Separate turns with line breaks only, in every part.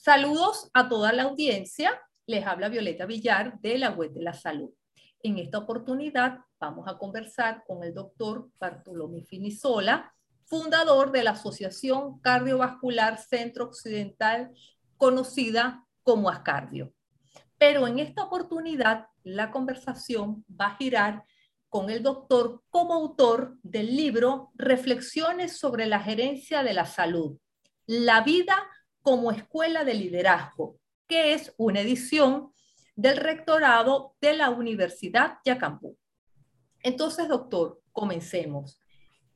Saludos a toda la audiencia. Les habla Violeta Villar de la Web de la Salud. En esta oportunidad vamos a conversar con el doctor Bartolomé Finisola, fundador de la Asociación Cardiovascular Centro Occidental, conocida como ASCARDIO. Pero en esta oportunidad la conversación va a girar con el doctor como autor del libro Reflexiones sobre la gerencia de la salud, la vida como escuela de liderazgo, que es una edición del rectorado de la Universidad Yacambú. Entonces, doctor, comencemos.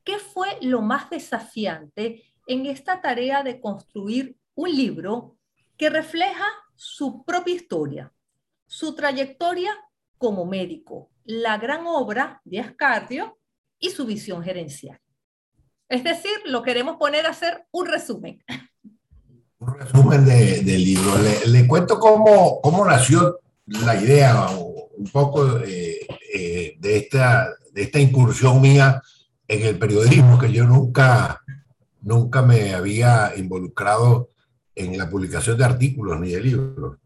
¿Qué fue lo más desafiante en esta tarea de construir un libro que refleja su propia historia, su trayectoria como médico, la gran obra de Ascardio y su visión gerencial. Es decir, lo queremos poner a hacer un resumen.
Un resumen del libro. Le, cuento cómo, cómo nació la idea un poco eh, eh, de, esta, de esta incursión mía en el periodismo, que yo nunca, nunca me había involucrado en la publicación de artículos ni de libros.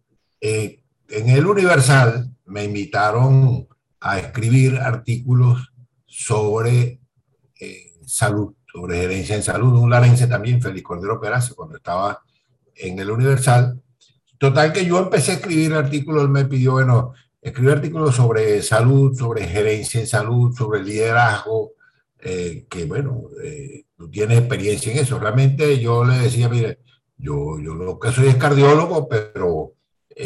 Eh, en el Universal me invitaron a escribir artículos sobre salud, sobre gerencia en salud. Un larense también, Félix Cordero Peraza, cuando estaba en el Universal. Total que yo empecé a escribir artículos, él me pidió, bueno, escribir artículos sobre salud, sobre gerencia en salud, sobre liderazgo, eh, que bueno, eh, tú tienes experiencia en eso. Realmente yo le decía, mire, yo, yo lo que soy es cardiólogo, pero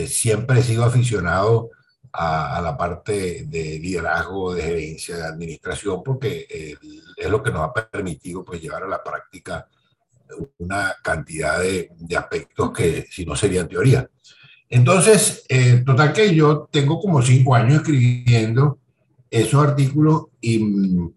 siempre he sido aficionado a, la parte de liderazgo, de gerencia, de administración, porque eh, es lo que nos ha permitido pues, llevar a la práctica una cantidad de, de aspectos que si no serían teoría. Entonces, eh, total que yo tengo como cinco años escribiendo esos artículos y mm,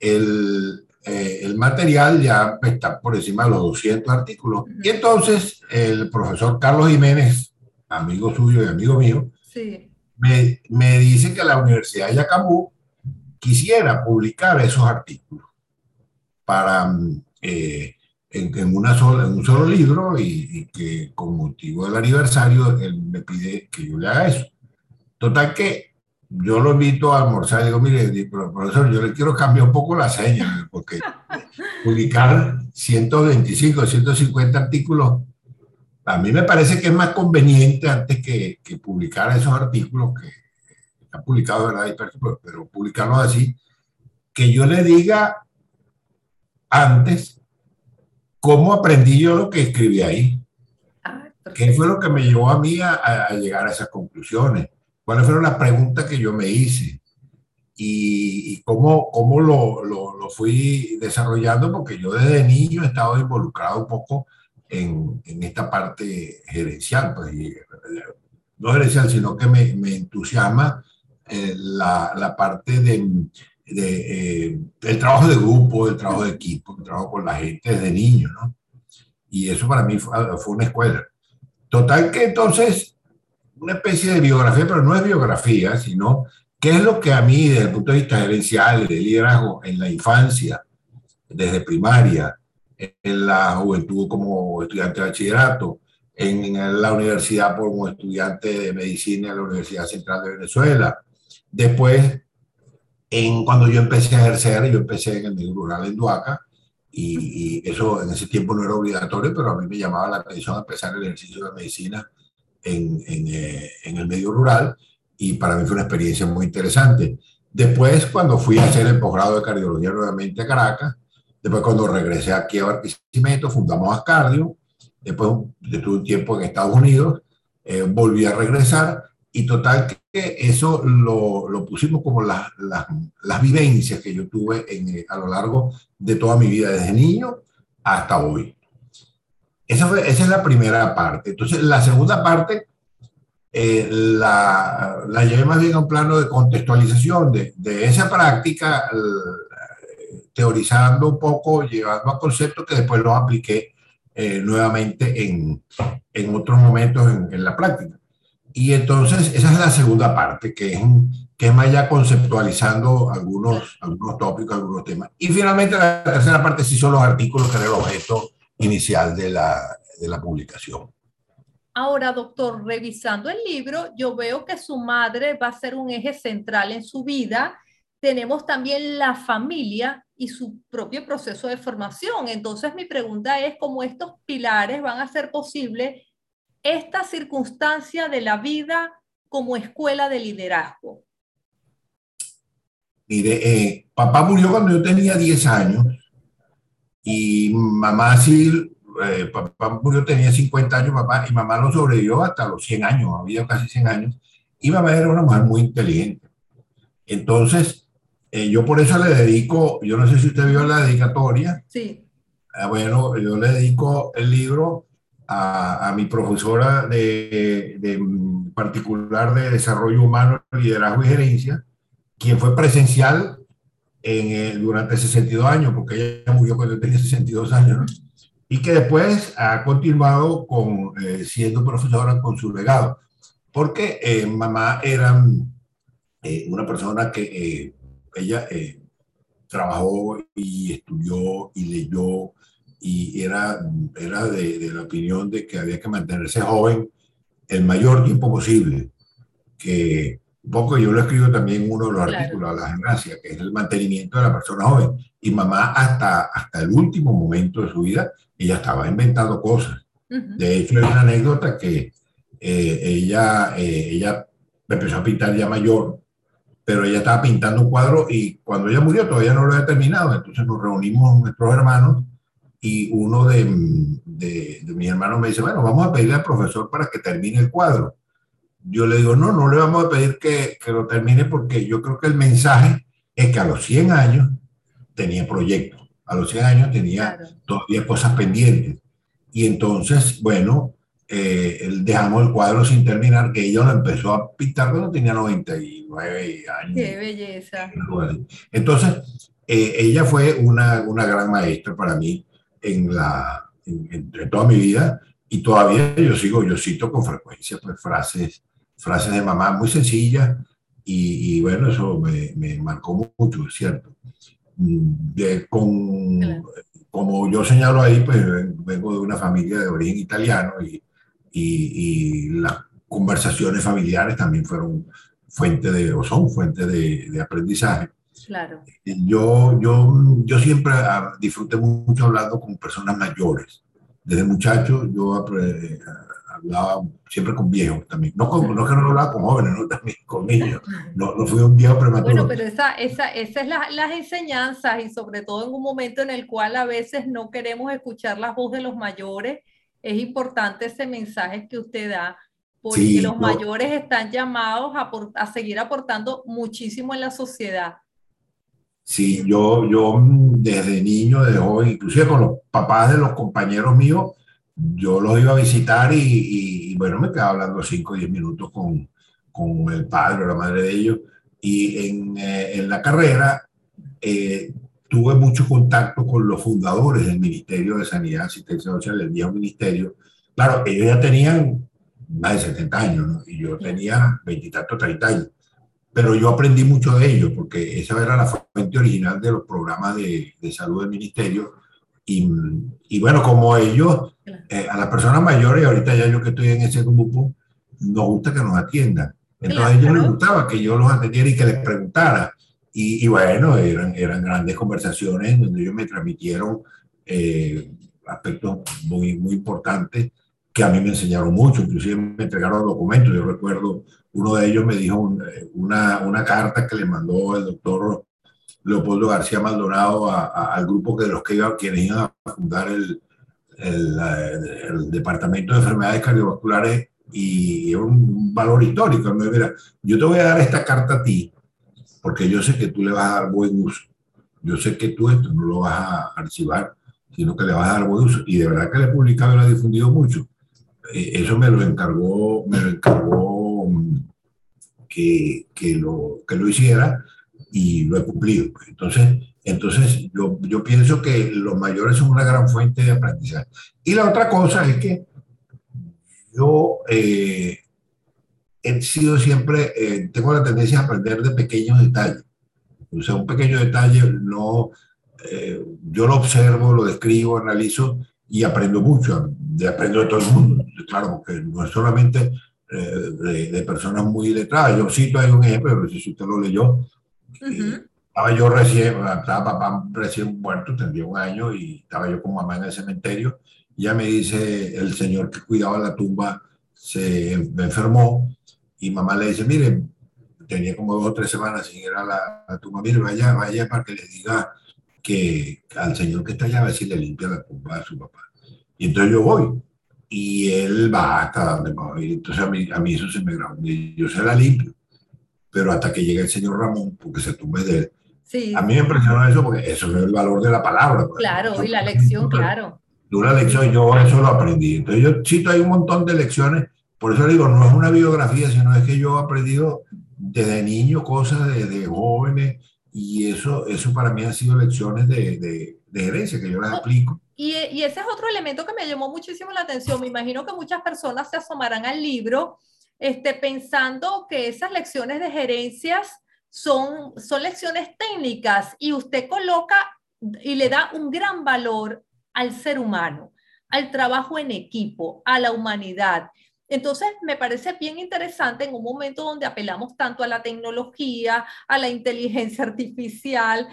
el, eh, el material ya está por encima de los 200 artículos. Y entonces el profesor Carlos Jiménez, amigo suyo y amigo mío, sí me, me dice que la Universidad de Yacambú quisiera publicar esos artículos para eh, en, una sola, en un solo libro y, que con motivo del aniversario él me pide que yo le haga eso. Total que yo lo invito a almorzar y digo, mire, profesor, yo le quiero cambiar un poco la seña, porque publicar 125, 150 artículos a mí me parece que es más conveniente antes que, que publicar esos artículos que han publicado, ¿verdad? Pero publicarlos así, que yo le diga antes cómo aprendí yo lo que escribí ahí. Ah, ¿Qué fue lo que me llevó a mí a, llegar a esas conclusiones? ¿Cuáles fueron las preguntas que yo me hice? Y, cómo, cómo lo, lo, lo, fui desarrollando, porque yo desde niño he estado involucrado un poco en, en esta parte gerencial, pues, no gerencial, sino que me, me entusiasma eh, la, la, parte de, de eh, el trabajo de grupo, el trabajo de equipo, el trabajo con la gente desde niño, ¿no? Y eso para mí fue, fue una escuela. Total que entonces, una especie de biografía, pero no es biografía, sino qué es lo que a mí, desde el punto de vista gerencial, de liderazgo en la infancia, desde primaria, en la juventud como estudiante de bachillerato, en la universidad como estudiante de medicina en la Universidad Central de Venezuela. Después, en, cuando yo empecé a ejercer, yo empecé en el medio rural en Duaca, y, eso en ese tiempo no era obligatorio, pero a mí me llamaba la atención empezar el ejercicio de medicina en, en, eh, en, el medio rural, y para mí fue una experiencia muy interesante. Después, cuando fui a hacer el posgrado de cardiología nuevamente a Caracas, Después cuando regresé aquí a Barquisimeto, fundamos Ascardio. Después de un tiempo en Estados Unidos, eh, volví a regresar y total que eso lo, lo pusimos como las, las, vivencias que yo tuve en, eh, a lo largo de toda mi vida, desde niño hasta hoy. Esa, esa es la primera parte. Entonces, la segunda parte eh, la, la, llevé más bien a un plano de contextualización de, de esa práctica, teorizando un poco, llevando a conceptos que después los apliqué eh, nuevamente en, en, otros momentos en, en, la práctica. Y entonces esa es la segunda parte, que es, que es más ya conceptualizando algunos, algunos tópicos, algunos temas. Y finalmente la tercera parte sí son los artículos que eran el objeto inicial de la, de la publicación.
Ahora, doctor, revisando el libro, yo veo que su madre va a ser un eje central en su vida. Tenemos también la familia y su propio proceso de formación. Entonces, mi pregunta es cómo estos pilares van a hacer posible esta circunstancia de la vida como escuela de liderazgo.
Mire, eh, papá murió cuando yo tenía 10 años y mamá sí, eh, papá murió, tenía 50 años, papá, y mamá lo sobrevivió hasta los 100 años, había casi 100 años, y mamá era una mujer muy inteligente. Entonces, eh, yo por eso le dedico, yo no sé si usted vio la dedicatoria.
Sí.
Ah, bueno, yo le dedico el libro a, mi profesora de, de, particular de desarrollo humano, liderazgo y gerencia, quien fue presencial en, eh, durante 62 años, porque ella murió cuando tenía 62 años, y que después ha continuado con, eh, siendo profesora con su legado, porque eh, mamá era una persona que ella trabajó y estudió y leyó y era, era de, de, la opinión de que había que mantenerse joven el mayor tiempo posible, que un poco yo lo escribo también en uno de los claro. artículos, La Gracia, que es el mantenimiento de la persona joven. Y mamá hasta, hasta el último momento de su vida, ella estaba inventando cosas. Uh -huh. De hecho, hay una anécdota que eh, ella, eh, ella empezó a pintar ya mayor, pero ella estaba pintando un cuadro y cuando ella murió todavía no lo había terminado. Entonces nos reunimos nuestros hermanos y uno de, de, de mis hermanos me dice, bueno, vamos a pedirle al profesor para que termine el cuadro yo le digo, no, no le vamos a pedir que, que, lo termine porque yo creo que el mensaje es que a los 100 años tenía proyectos, a los 100 años tenía claro. todavía cosas pendientes. Y entonces, bueno, eh, dejamos el cuadro sin terminar, que ella lo empezó a pintar cuando tenía 99 años.
¡Qué belleza!
Entonces, eh, ella fue una, una gran maestra para mí en, la, en, en, toda mi vida y todavía yo sigo, yo cito con frecuencia pues, frases frases de mamá muy sencillas y, y bueno, eso me, me, marcó mucho, es cierto. De, con, claro. Como yo señalo ahí, pues vengo de una familia de origen italiano y, y, y las conversaciones familiares también fueron fuente de, o son fuente de, de aprendizaje.
Claro.
Yo, yo, yo siempre ah, disfruté mucho hablando con personas mayores. Desde muchacho yo hablaba siempre con viejos también. No, con, no que no hablaba con jóvenes, no, también con niños. No, no fui un viejo prematuro.
Bueno, pero esa, esa, esa es la, las enseñanzas y sobre todo en un momento en el cual a veces no queremos escuchar la voz de los mayores, es importante ese mensaje que usted da, porque sí, los mayores están llamados a, a seguir aportando muchísimo en la sociedad.
Sí, yo, yo desde niño, desde joven, inclusive con los papás de los compañeros míos, yo los iba a visitar y, y, y bueno, me quedaba hablando 5 o 10 minutos con, con, el padre o la madre de ellos. Y en, eh, en la carrera eh, tuve mucho contacto con los fundadores del Ministerio de Sanidad, Asistencia Social, del viejo ministerio. Claro, ellos ya tenían más de 70 años, ¿no? Y yo tenía 20 y tantos, 30 años. Pero yo aprendí mucho de ellos, porque esa era la fuente original de los programas de, de salud del ministerio y, y, bueno, como ellos, eh, a las personas mayores, ahorita ya yo que estoy en ese grupo, nos gusta que nos atiendan. Entonces claro. a ellos les gustaba que yo los atendiera y que les preguntara. Y, y bueno, eran, eran grandes conversaciones donde ellos me transmitieron eh, aspectos muy, muy importantes que a mí me enseñaron mucho, inclusive me entregaron documentos. Yo recuerdo, uno de ellos me dijo una, una carta que le mandó el doctor Leopoldo García Maldonado a, a, al grupo de los que iba, quienes iban a fundar el, el, el, Departamento de Enfermedades Cardiovasculares y es un valor histórico. Me mira, yo te voy a dar esta carta a ti porque yo sé que tú le vas a dar buen uso. Yo sé que tú esto no lo vas a archivar, sino que le vas a dar buen uso. Y de verdad que le he publicado y lo he difundido mucho. Eh, eso me lo encargó, me lo encargó mm, que, que, lo, que lo hiciera y lo he cumplido. Entonces, entonces yo, yo pienso que los mayores son una gran fuente de aprendizaje. Y la otra cosa es que yo eh, he sido siempre, eh, tengo la tendencia a aprender de pequeños detalles. O sea, un pequeño detalle no, eh, yo lo observo, lo describo, analizo y aprendo mucho. aprendo de todo el mundo, claro, porque no es solamente eh, de, personas muy letradas. Yo cito ahí un ejemplo, sé si usted lo leyó. Estaba yo recién, estaba papá recién muerto, tendría un año, y estaba yo con mamá en el cementerio. Y ya me dice el señor que cuidaba la tumba, se enfermó, y mamá le dice, mire, tenía como dos o tres semanas sin ir a la, tumba, mire, vaya, vaya para que le diga que al señor que está allá, a ver si le limpia la tumba a su papá. Y entonces yo voy y él va hasta donde va a ir. Entonces a mí, a mí eso se me grabó. Yo se la limpio, pero hasta que llegue el señor Ramón, porque se tumbe de él. Sí. A mí me impresionó eso porque eso es el valor de la palabra.
Pues. Claro, y la lección, claro.
De una lección, yo eso lo aprendí. Entonces yo cito hay un montón de lecciones, por eso digo, no es una biografía, sino es que yo he aprendido desde niño cosas, desde jóvenes, y eso, eso para mí han sido lecciones de, de, de gerencia que yo las aplico.
Y, ese es otro elemento que me llamó muchísimo la atención. Me imagino que muchas personas se asomarán al libro este, pensando que esas lecciones de gerencias son, son lecciones técnicas y usted coloca y le da un gran valor al ser humano, al trabajo en equipo, a la humanidad. Entonces, me parece bien interesante en un momento donde apelamos tanto a la tecnología, a la inteligencia artificial,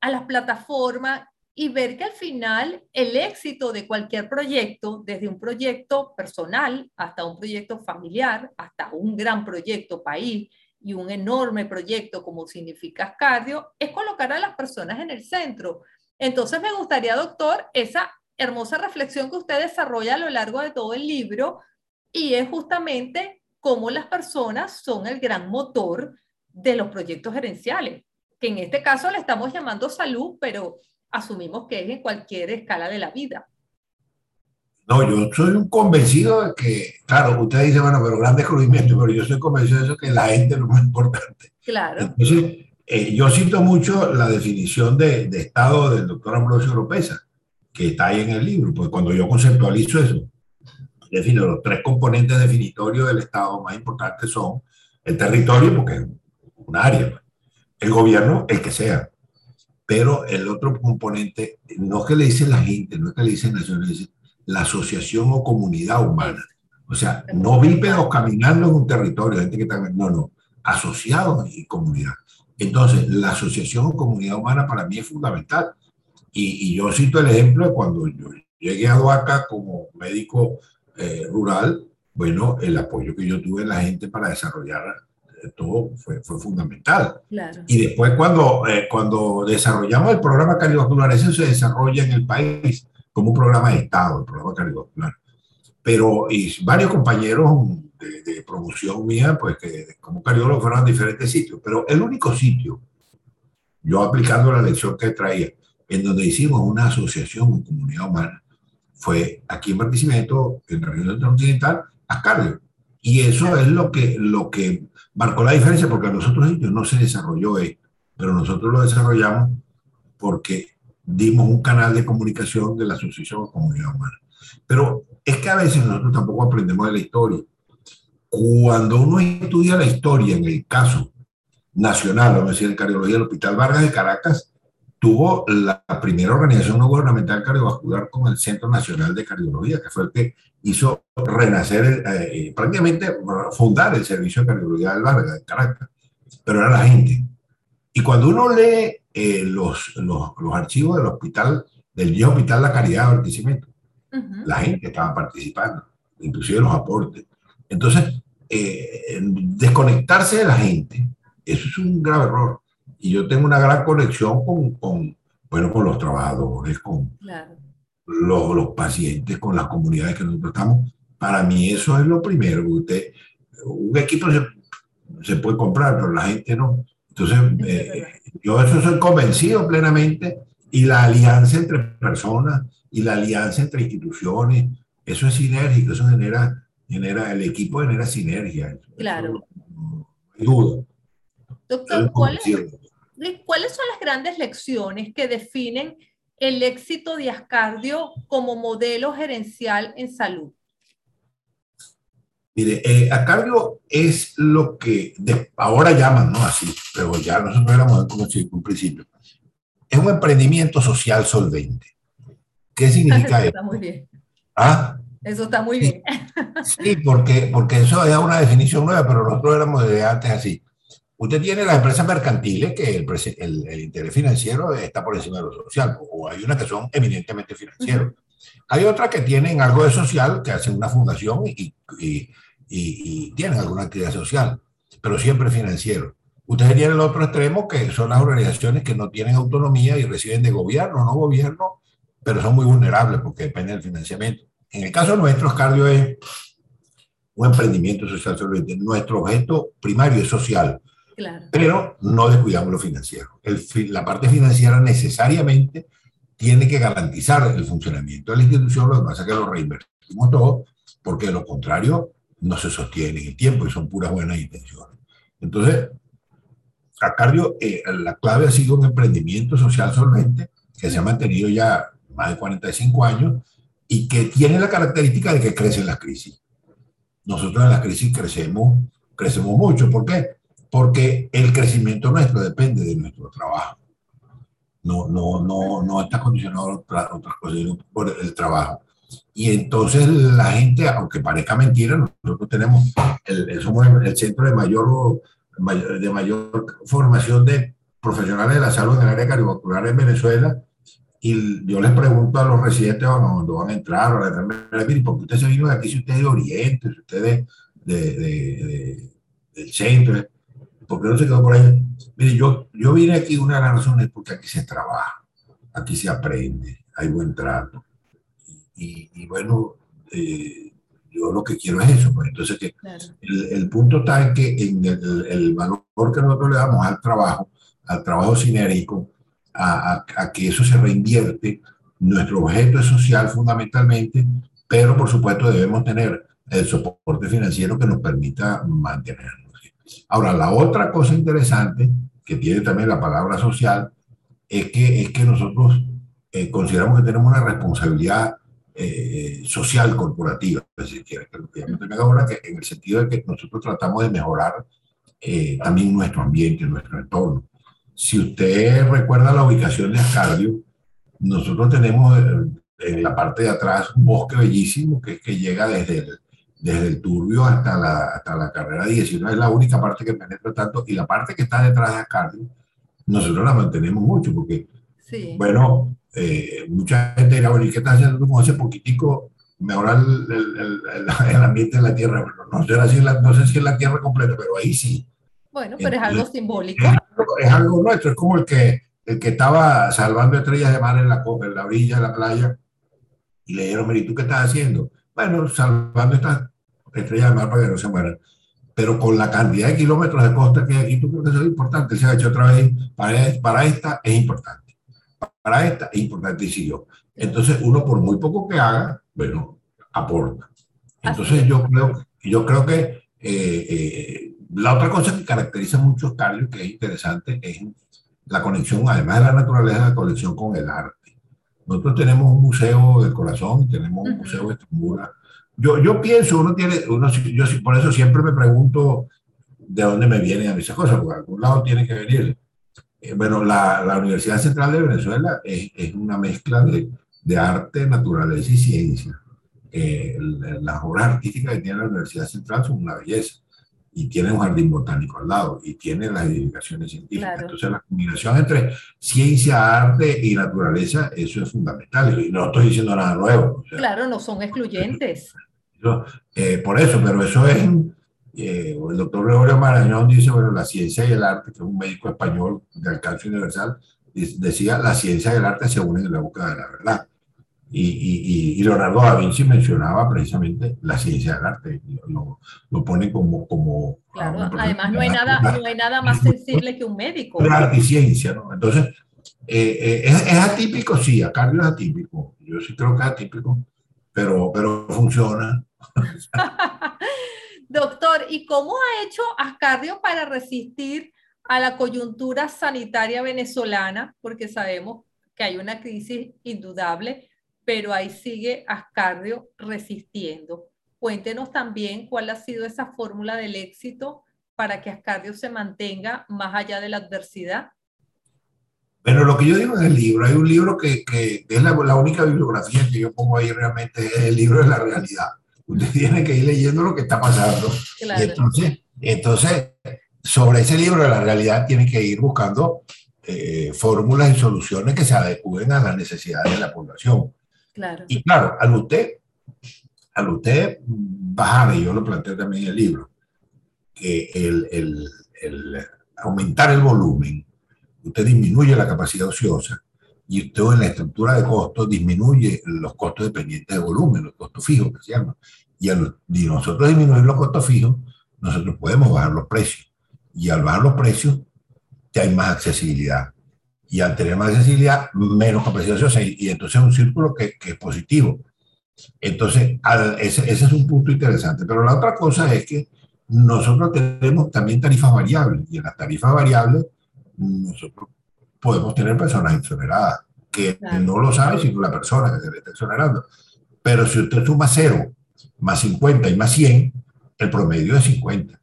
a las plataformas y ver que al final el éxito de cualquier proyecto, desde un proyecto personal hasta un proyecto familiar, hasta un gran proyecto país y un enorme proyecto como significa Cardio, es colocar a las personas en el centro. Entonces me gustaría, doctor, esa hermosa reflexión que usted desarrolla a lo largo de todo el libro y es justamente cómo las personas son el gran motor de los proyectos gerenciales, que en este caso le estamos llamando salud, pero asumimos que es en cualquier escala de la vida.
No, yo soy un convencido de que, claro, usted dice, bueno, pero gran descubrimiento, pero yo soy convencido de eso, que la gente es lo más importante.
Claro.
Entonces, eh, yo cito mucho la definición de, de, Estado del doctor Ambrosio Lopeza, que está ahí en el libro, pues cuando yo conceptualizo eso, defino los tres componentes definitorios del Estado más importantes son el territorio, porque es un área, el gobierno, el que sea, pero el otro componente, no es que le dice la gente, no es que le dice naciones, la asociación o comunidad humana. O sea, no bípedos caminando en un territorio, gente que está, no, no, asociados y comunidad. Entonces, la asociación o comunidad humana para mí es fundamental. Y, yo cito el ejemplo de cuando yo llegué a Duaca como médico eh, rural, bueno, el apoyo que yo tuve en la gente para desarrollar todo fue, fue fundamental. Y después cuando, eh, cuando desarrollamos el programa cardiovascular, eso se desarrolla en el país como un programa de Estado, el programa cardiovascular. Pero y varios compañeros de, promoción mía, pues que como cardiólogo fueron a diferentes sitios, pero el único sitio, yo aplicando la lección que traía, en donde hicimos una asociación, una comunidad humana, fue aquí en Barquisimeto, en la región occidental, Ascardio. Y eso es lo que, lo que marcó la diferencia porque a nosotros no se desarrolló esto, pero nosotros lo desarrollamos porque dimos un canal de comunicación de la Asociación de Comunidad Humana. Pero es que a veces nosotros tampoco aprendemos de la historia. Cuando uno estudia la historia, en el caso nacional, vamos a decir, en cardiología del Hospital Vargas de Caracas, tuvo la primera organización no gubernamental cardiovascular con el Centro Nacional de Cardiología, que fue el que hizo renacer, eh, eh, prácticamente fundar el servicio de cardiología del Vargas de Caracas, pero era la gente. Y cuando uno lee eh, los, los, los, archivos del hospital, del viejo hospital La Caridad de Barquisimeto, la gente estaba participando, inclusive los aportes. Entonces, desconectarse de la gente, eso es un grave error y yo tengo una gran conexión con, con bueno, con los trabajadores, con los, los, pacientes, con las comunidades que nosotros estamos. Para mí eso es lo primero. Usted, un equipo se, se puede comprar, pero la gente no. Entonces, eh, yo eso soy convencido plenamente y la alianza entre personas y la alianza entre instituciones, eso es sinérgico, eso genera, genera el equipo genera sinergia.
Claro.
no hay duda.
Doctor, ¿cuál es, ¿cuáles son las grandes lecciones que definen el éxito de Ascardio como modelo gerencial en salud?
Mire, eh, Ascardio es lo que ahora llaman, no así, pero ya nosotros éramos como un principio. Es un emprendimiento social solvente. ¿Qué significa eso?
Está muy bien.
¿Ah?
Eso está muy bien.
Sí, porque, porque eso es una definición nueva, pero nosotros éramos de antes así. Usted tiene las empresas mercantiles que el, el, interés financiero está por encima de lo social, o hay unas que son eminentemente financieros. Hay otras que tienen algo de social, que hacen una fundación y, y, y, tienen alguna actividad social, pero siempre financiero. Ustedes tienen el otro extremo, que son las organizaciones que no tienen autonomía y reciben de gobierno, no gobierno, pero son muy vulnerables porque dependen del financiamiento. En el caso nuestro, Cardio es un emprendimiento social. Nuestro objeto primario es social pero no descuidamos lo financiero. la parte financiera necesariamente tiene que garantizar el funcionamiento de la institución, lo que pasa es que lo reinvertimos todo, porque de lo contrario no se sostiene en el tiempo y son puras buenas intenciones. Entonces, Acardio, eh, la clave ha sido un emprendimiento social solamente que se ha mantenido ya más de 45 años y que tiene la característica de que crece en las crisis. Nosotros en las crisis crecemos, crecemos mucho. ¿Por qué? Porque el crecimiento nuestro depende de nuestro trabajo. No, no, no, no está condicionado a otras cosas, por el trabajo. Y entonces la gente, aunque parezca mentira, nosotros tenemos, el, somos el centro de mayor, de mayor formación de profesionales de la salud en el área cardiovascular en Venezuela. Y yo les pregunto a los residentes cuando van a entrar, a la ¿por qué usted se vino de aquí si usted es de Oriente, si usted es de, de, del centro? Porque no se quedó por ahí. Mire, yo, yo vine aquí, una de las razones es porque aquí se trabaja, aquí se aprende, hay buen trato. Y, bueno, eh, yo lo que quiero es eso. Pues. Entonces, que el, el, punto está en que en el, el, valor que nosotros le damos al trabajo, al trabajo sinérico, a, a, a, que eso se reinvierte, nuestro objeto es social fundamentalmente, pero por supuesto debemos tener el soporte financiero que nos permita mantenerlo. Ahora, la otra cosa interesante que tiene también la palabra social es que, es que nosotros eh, consideramos que tenemos una responsabilidad eh, social corporativa, si que ahora, que en el sentido de que nosotros tratamos de mejorar eh, también nuestro ambiente, nuestro entorno. Si usted recuerda la ubicación de Ascardio, nosotros tenemos en la parte de atrás un bosque bellísimo que, que llega desde el, desde el turbio hasta la, hasta la carrera 19, es la única parte que penetra tanto, y la parte que está detrás de Ascardio, nosotros la mantenemos mucho, porque, bueno, eh, mucha gente dirá, bueno, ¿y qué estás haciendo con ese poquitico mejorar el, el, el, el, ambiente de la Tierra? no, sé si la, no sé si es la Tierra completa, pero ahí sí.
Bueno, pero es algo simbólico.
Es algo, nuestro, es como el que, el que estaba salvando estrellas de mar en la, en la orilla de la playa, y le dijeron, ¿y tú qué estás haciendo? Bueno, salvando estas estrellas de mar para que no se mueran. Pero con la cantidad de kilómetros de costa que hay aquí, tú crees que eso es importante. Se ha hecho otra vez, para, para esta es importante. Para esta es importante y siguió. Entonces, uno por muy poco que haga, bueno, aporta. Entonces, yo creo, yo creo que eh, eh, la otra cosa que caracteriza mucho Carlos, que es interesante, es la conexión, además de la naturaleza, la conexión con el arte. Nosotros tenemos un museo del corazón, tenemos un museo de Estrumbura. Yo, yo pienso, uno tiene, uno, yo por eso siempre me pregunto de dónde me vienen a mí esas cosas, porque a algún lado tiene que venir. Eh, bueno, la, la, Universidad Central de Venezuela es, es una mezcla de, de, arte, naturaleza y ciencia. Eh, las obras artísticas que tiene la Universidad Central son una belleza y tiene un jardín botánico al lado y tiene las edificaciones científicas. Entonces la combinación entre ciencia, arte y naturaleza, eso es fundamental. Y no estoy diciendo nada nuevo.
claro, no son excluyentes.
Eh, por eso, pero eso es, eh, el doctor Gregorio Marañón dice, bueno, la ciencia y el arte, que es un médico español de alcance universal, decía, la ciencia y el arte se unen en la búsqueda de la verdad. Y, y, Leonardo da Vinci mencionaba precisamente la ciencia del arte, lo, lo pone como... como
claro, además no hay, nada, no hay nada más sensible que un médico.
La arte y ciencia, ¿no? Entonces, eh, eh, es, es, atípico, sí, Carlos es atípico, yo sí creo que es atípico, pero, pero funciona.
Doctor, ¿y cómo ha hecho Ascardio para resistir a la coyuntura sanitaria venezolana? Porque sabemos que hay una crisis indudable, pero ahí sigue Ascardio resistiendo. Cuéntenos también cuál ha sido esa fórmula del éxito para que Ascardio se mantenga más allá de la adversidad.
Pero lo que yo digo en el libro, hay un libro que, que es la, la, única bibliografía que yo pongo ahí realmente, es el libro de la realidad. Usted tiene que ir leyendo lo que está pasando. Claro. Y entonces, entonces, sobre ese libro de la realidad tiene que ir buscando eh, fórmulas y soluciones que se adecúen a las necesidades de la población. Y claro, al usted, al usted bajar, y yo lo planteé también en el libro, que el, el, el aumentar el volumen, usted disminuye la capacidad ociosa y usted en la estructura de costos disminuye los costos dependientes de volumen, los costos fijos que se llaman. Y al y nosotros disminuir los costos fijos, nosotros podemos bajar los precios. Y al bajar los precios, ya hay más accesibilidad. Y al tener más accesibilidad, menos capacidad ociosa. Y, y entonces es un círculo que, que, es positivo. Entonces, al, ese, ese es un punto interesante. Pero la otra cosa es que nosotros tenemos también tarifas variables. Y en las tarifas variables, nosotros podemos tener personas exoneradas, que claro. no lo sabe sino la persona que se le está exonerando. Pero si usted suma 0, más 50 y más 100, el promedio es 50.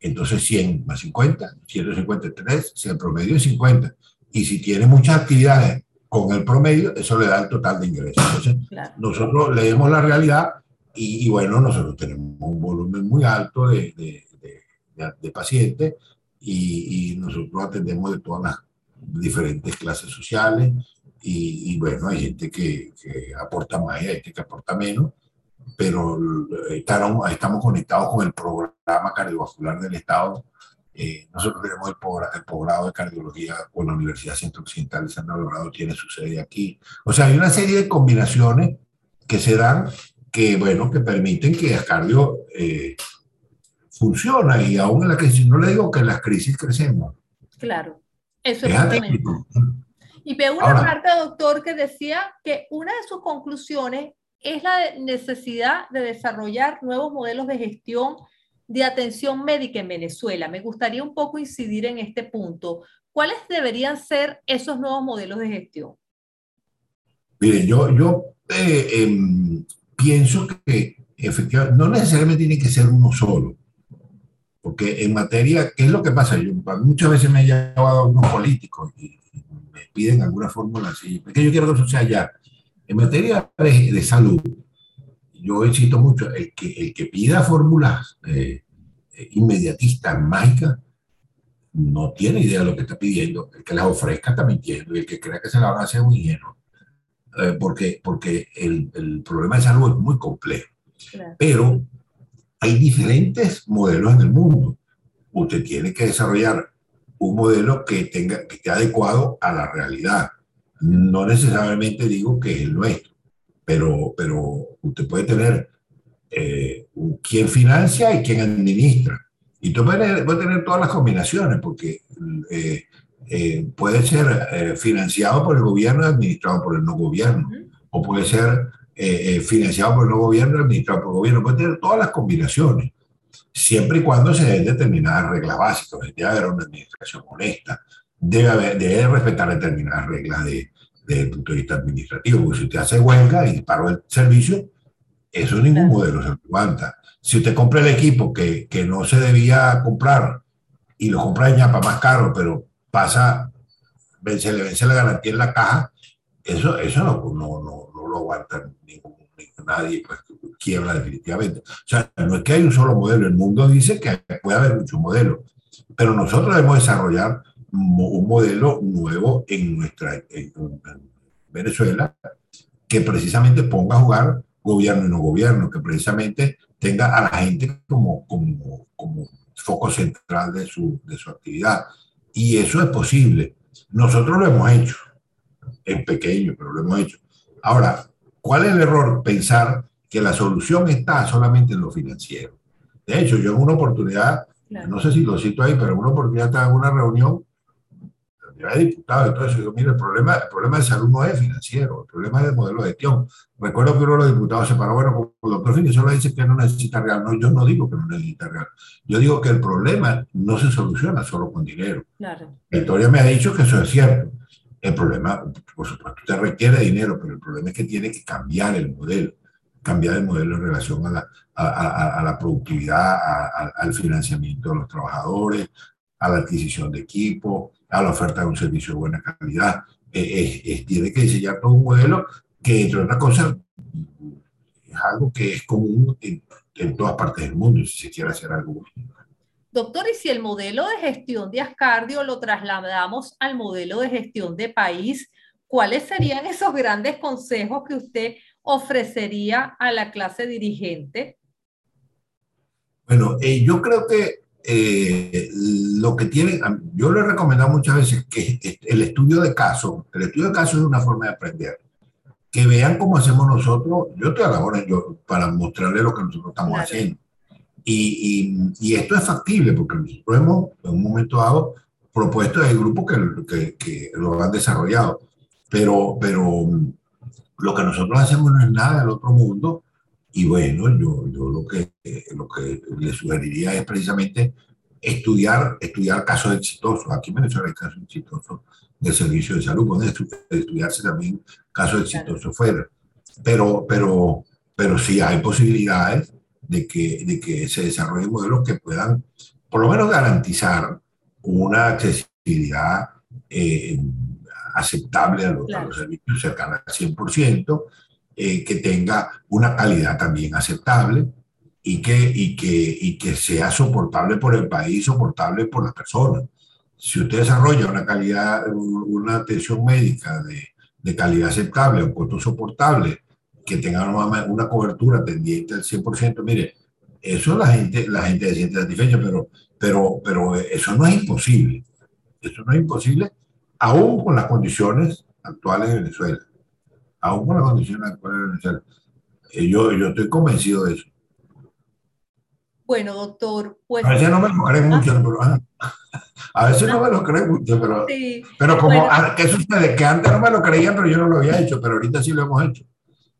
Entonces 100 más 50, 153, si el promedio es 50. Y si tiene muchas actividades con el promedio, eso le da el total de ingresos. Entonces, claro. nosotros leemos la realidad y, y, bueno, nosotros tenemos un volumen muy alto de, de, de, de pacientes y, y, nosotros atendemos de todas las diferentes clases sociales y, y bueno, hay gente que, que, aporta más y hay gente que aporta menos, pero estamos, estamos conectados con el programa cardiovascular del Estado. Eh, nosotros tenemos el, el posgrado de cardiología con la Universidad Centro Occidental de San Logrado, tiene su sede aquí. O sea, hay una serie de combinaciones que se dan que, bueno, que permiten que el cardio eh, funciona y aún en la crisis, no le digo que en las crisis crecemos.
Claro. Eso es Y veo una Ahora, carta, doctor, que decía que una de sus conclusiones es la necesidad de desarrollar nuevos modelos de gestión de atención médica en Venezuela. Me gustaría un poco incidir en este punto. ¿Cuáles deberían ser esos nuevos modelos de gestión?
Miren, yo, yo eh, eh, pienso que efectivamente no necesariamente tiene que ser uno solo. Porque en materia, ¿qué es lo que pasa? Yo, muchas veces me he llevado a unos políticos y, me piden alguna fórmula así, que yo quiero que eso sea ya. En materia de, de salud, yo insisto mucho, el que, el que pida fórmulas eh, inmediatistas, mágicas, no tiene idea de lo que está pidiendo. El que las ofrezca está mintiendo y el que crea que se la van a hacer un ingenuo. Eh, porque, porque el, el, problema de salud es muy complejo. Claro. Pero hay diferentes modelos en el mundo. Usted tiene que desarrollar un modelo que, tenga, que esté adecuado a la realidad. No necesariamente digo que es el nuestro, pero, pero usted puede tener eh, quien financia y quien administra. Y usted puede, puede tener todas las combinaciones, porque eh, eh, puede ser eh, financiado por el gobierno y administrado por el no gobierno, uh -huh. o puede ser financiado por el gobierno, administrado por el gobierno, puede tener todas las combinaciones, siempre y cuando se den determinadas reglas básicas. Debe haber una administración honesta, debe, haber, debe respetar determinadas reglas de, desde el punto de vista administrativo, porque si usted hace huelga y paró el servicio, eso ningún modelo se aguanta. Si usted compra el equipo que, que no se debía comprar y lo compra en ñapa más caro, pero pasa, se le vence la garantía en la caja, eso, eso no, no, no, no lo aguanta ningún, ningún, nadie, pues quiebra definitivamente. O sea, no es que hay un solo modelo, el mundo dice que puede haber muchos modelos, pero nosotros debemos desarrollar un modelo nuevo en nuestra en, en Venezuela que precisamente ponga a jugar gobierno y no gobierno, que precisamente tenga a la gente como, como, como foco central de su, de su actividad. Y eso es posible. Nosotros lo hemos hecho, en pequeño, pero lo hemos hecho. Ahora, ¿cuál es el error? Pensar que la solución está solamente en lo financiero. De hecho, yo en una oportunidad, claro. no sé si lo cito ahí, pero en una oportunidad estaba en una reunión de diputado y todo eso, digo, mire, el problema, el problema de salud no es financiero, el problema es el modelo de gestión. Recuerdo que uno de los diputados se paró, bueno, como el doctor Finisolo dice que no necesita real, no, yo no digo que no necesita real, yo digo que el problema no se soluciona solo con dinero.
Claro.
Victoria me ha dicho que eso es cierto. El problema, por supuesto, usted requiere dinero, pero el problema es que tiene que cambiar el modelo, cambiar el modelo en relación a la, a, a, a la productividad, al financiamiento de los trabajadores, a la adquisición de equipo, a la oferta de un servicio de buena calidad. Eh, tiene que diseñar todo un modelo que, entre otras cosas, es algo que es común en, en todas partes del mundo, si se quiere hacer algo.
Doctor, y si el modelo de gestión de Ascardio lo trasladamos al modelo de gestión de país, ¿cuáles serían esos grandes consejos que usted ofrecería a la clase dirigente?
Bueno, eh, yo creo que eh, lo que tienen, yo le he recomendado muchas veces que el estudio de caso, el estudio de caso es una forma de aprender. Que vean cómo hacemos nosotros, yo estoy a la hora yo, para mostrarles lo que nosotros estamos haciendo. Y, y, esto es factible porque nosotros hemos en un momento dado propuesto hay grupos que, que, que, lo han desarrollado, pero, pero lo que nosotros hacemos no es nada del otro mundo y bueno, yo, yo lo, que, lo que le sugeriría es precisamente estudiar, estudiar casos exitosos. Aquí en Venezuela hay casos exitosos del servicio de salud, pueden estudiarse también casos exitosos fuera. Pero, pero, pero sí hay posibilidades de que, de que se desarrollen modelos que puedan, por lo menos, garantizar una accesibilidad eh, aceptable a los, a los, servicios cercana al 100%, eh, que tenga una calidad también aceptable y que, y, que, y que sea soportable por el país, soportable por las personas. Si usted desarrolla una calidad, una atención médica de, de calidad aceptable, un costo soportable, que tenga una, una cobertura tendiente al 100%, mire, eso la gente, la gente se siente satisfecha, pero, pero, pero eso no es imposible. Eso no es imposible, aún con las condiciones actuales de Venezuela aún con la condición actual eh, yo, yo estoy convencido de eso.
Bueno, doctor, pues...
A veces no me lo creen mucho, pero, ah, a veces no me lo creen mucho, pero, pero como, ah, ¿qué sucede? Que antes no me lo creían, pero yo no lo había hecho, pero ahorita sí lo hemos hecho.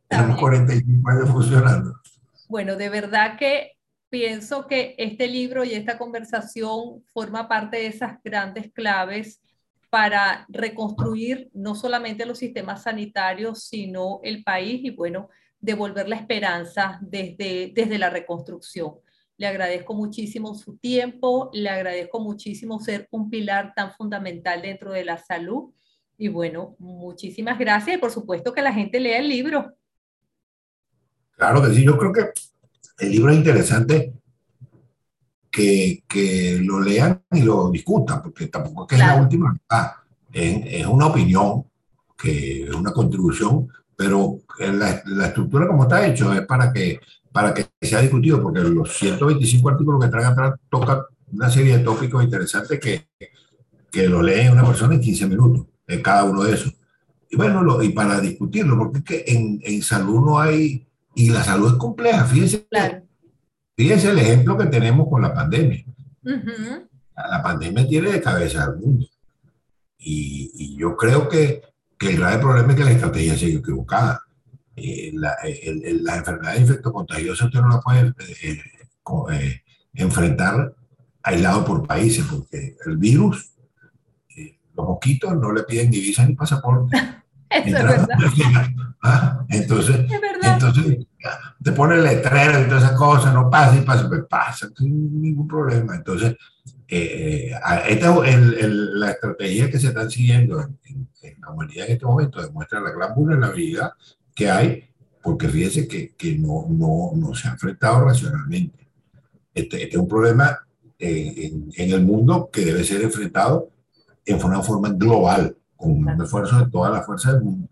Tenemos 45 años funcionando.
Bueno, de verdad que pienso que este libro y esta conversación forma parte de esas grandes claves para reconstruir no solamente los sistemas sanitarios, sino el país y, bueno, devolver la esperanza desde, desde la reconstrucción. Le agradezco muchísimo su tiempo, le agradezco muchísimo ser un pilar tan fundamental dentro de la salud. Y bueno, muchísimas gracias y por supuesto que la gente lea el libro.
Claro que sí, yo creo que el libro es interesante que, que, lo lean y lo discutan, porque tampoco es que es la última es, es, una opinión, que es una contribución, pero la, la, estructura como está hecho es para que, para que sea discutido, porque los 125 artículos que traen atrás tocan una serie de tópicos interesantes que, que lo leen una persona en 15 minutos, en cada uno de esos. Y bueno, lo, y para discutirlo, porque es que en, en salud no hay, y la salud es compleja, fíjense. Claro Fíjense el ejemplo que tenemos con la pandemia. La pandemia tiene de cabeza al mundo. Y, yo creo que, que, el grave problema es que la estrategia sigue equivocada. Eh, la, el, las enfermedades infectocontagiosas usted no la puede eh, eh, enfrentar aislado por países, porque el virus, los mosquitos no le piden ni visa ni pasaporte.
Eso es verdad.
Ah, entonces, entonces te pone el letrero y todas esas cosas, no pasa y pasa, pues pasa, sin ningún problema. Entonces, eh, esta el, la estrategia que se está siguiendo en, la humanidad en este momento demuestra la gran vulnerabilidad que hay, porque fíjese que, que no, no, no, se ha enfrentado racionalmente. Este, este es un problema en, en, el mundo que debe ser enfrentado en una forma global, con un esfuerzo de toda la fuerza del mundo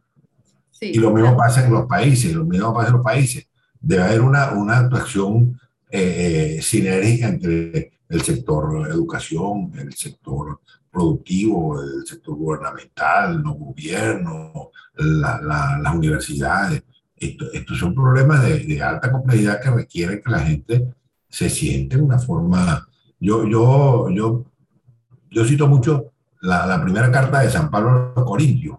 y lo mismo pasa en los países, lo mismo pasa en los países. Debe haber una, una actuación eh, eh, sinérgica entre el sector educación, el sector productivo, el sector gubernamental, los gobiernos, las universidades. estos son problemas de, de, alta complejidad que requieren que la gente se siente de una forma... Yo, yo, yo, yo cito mucho la, la primera carta de San Pablo a Corintios,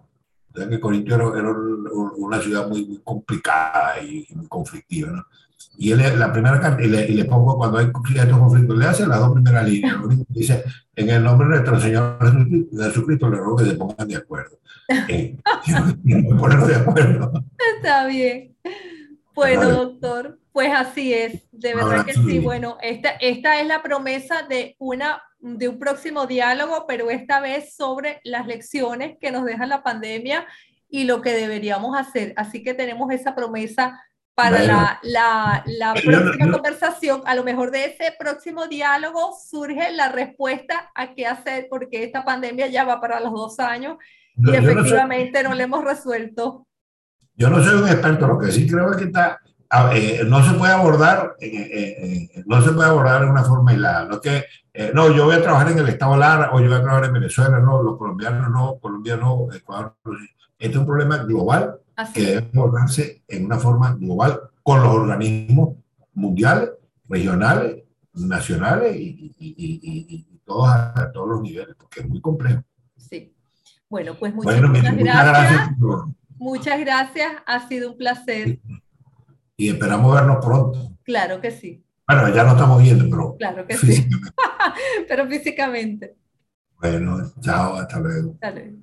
que Corintio era, una ciudad muy, complicada y muy conflictiva, ¿no? Y él, la primera carta, y le, pongo cuando hay estos conflictos, le hace las dos primeras líneas. Dice, en el nombre de nuestro Señor Jesucristo, le ruego que se pongan de acuerdo. Eh,
de acuerdo. Está bien. Bueno, doctor, pues así es, de verdad que sí. Bueno, esta, esta es la promesa de, una, de un próximo diálogo, pero esta vez sobre las lecciones que nos deja la pandemia y lo que deberíamos hacer. Así que tenemos esa promesa para la, la, la, próxima conversación. A lo mejor de ese próximo diálogo surge la respuesta a qué hacer, porque esta pandemia ya va para los dos años y efectivamente no, no, le hemos resuelto.
Yo no soy un experto, lo que sí creo es que está, eh, no se puede abordar, eh, eh, no se puede abordar de una forma aislada. No, que, no, yo voy a trabajar en el Estado Lara o yo voy a trabajar en Venezuela, no, los colombianos no, Colombia no, Ecuador Este es un problema global que debe abordarse en una forma global con los organismos mundiales, regionales, nacionales y, y, y, y todos a, todos los niveles, porque es muy complejo.
Sí. Bueno, pues muchas, muchas gracias. Muchas gracias, ha sido un placer.
Y esperamos vernos pronto.
Claro que sí.
Bueno, ya no estamos viendo, pero.
Claro que sí. pero físicamente.
Bueno, chao, hasta luego. Hasta luego.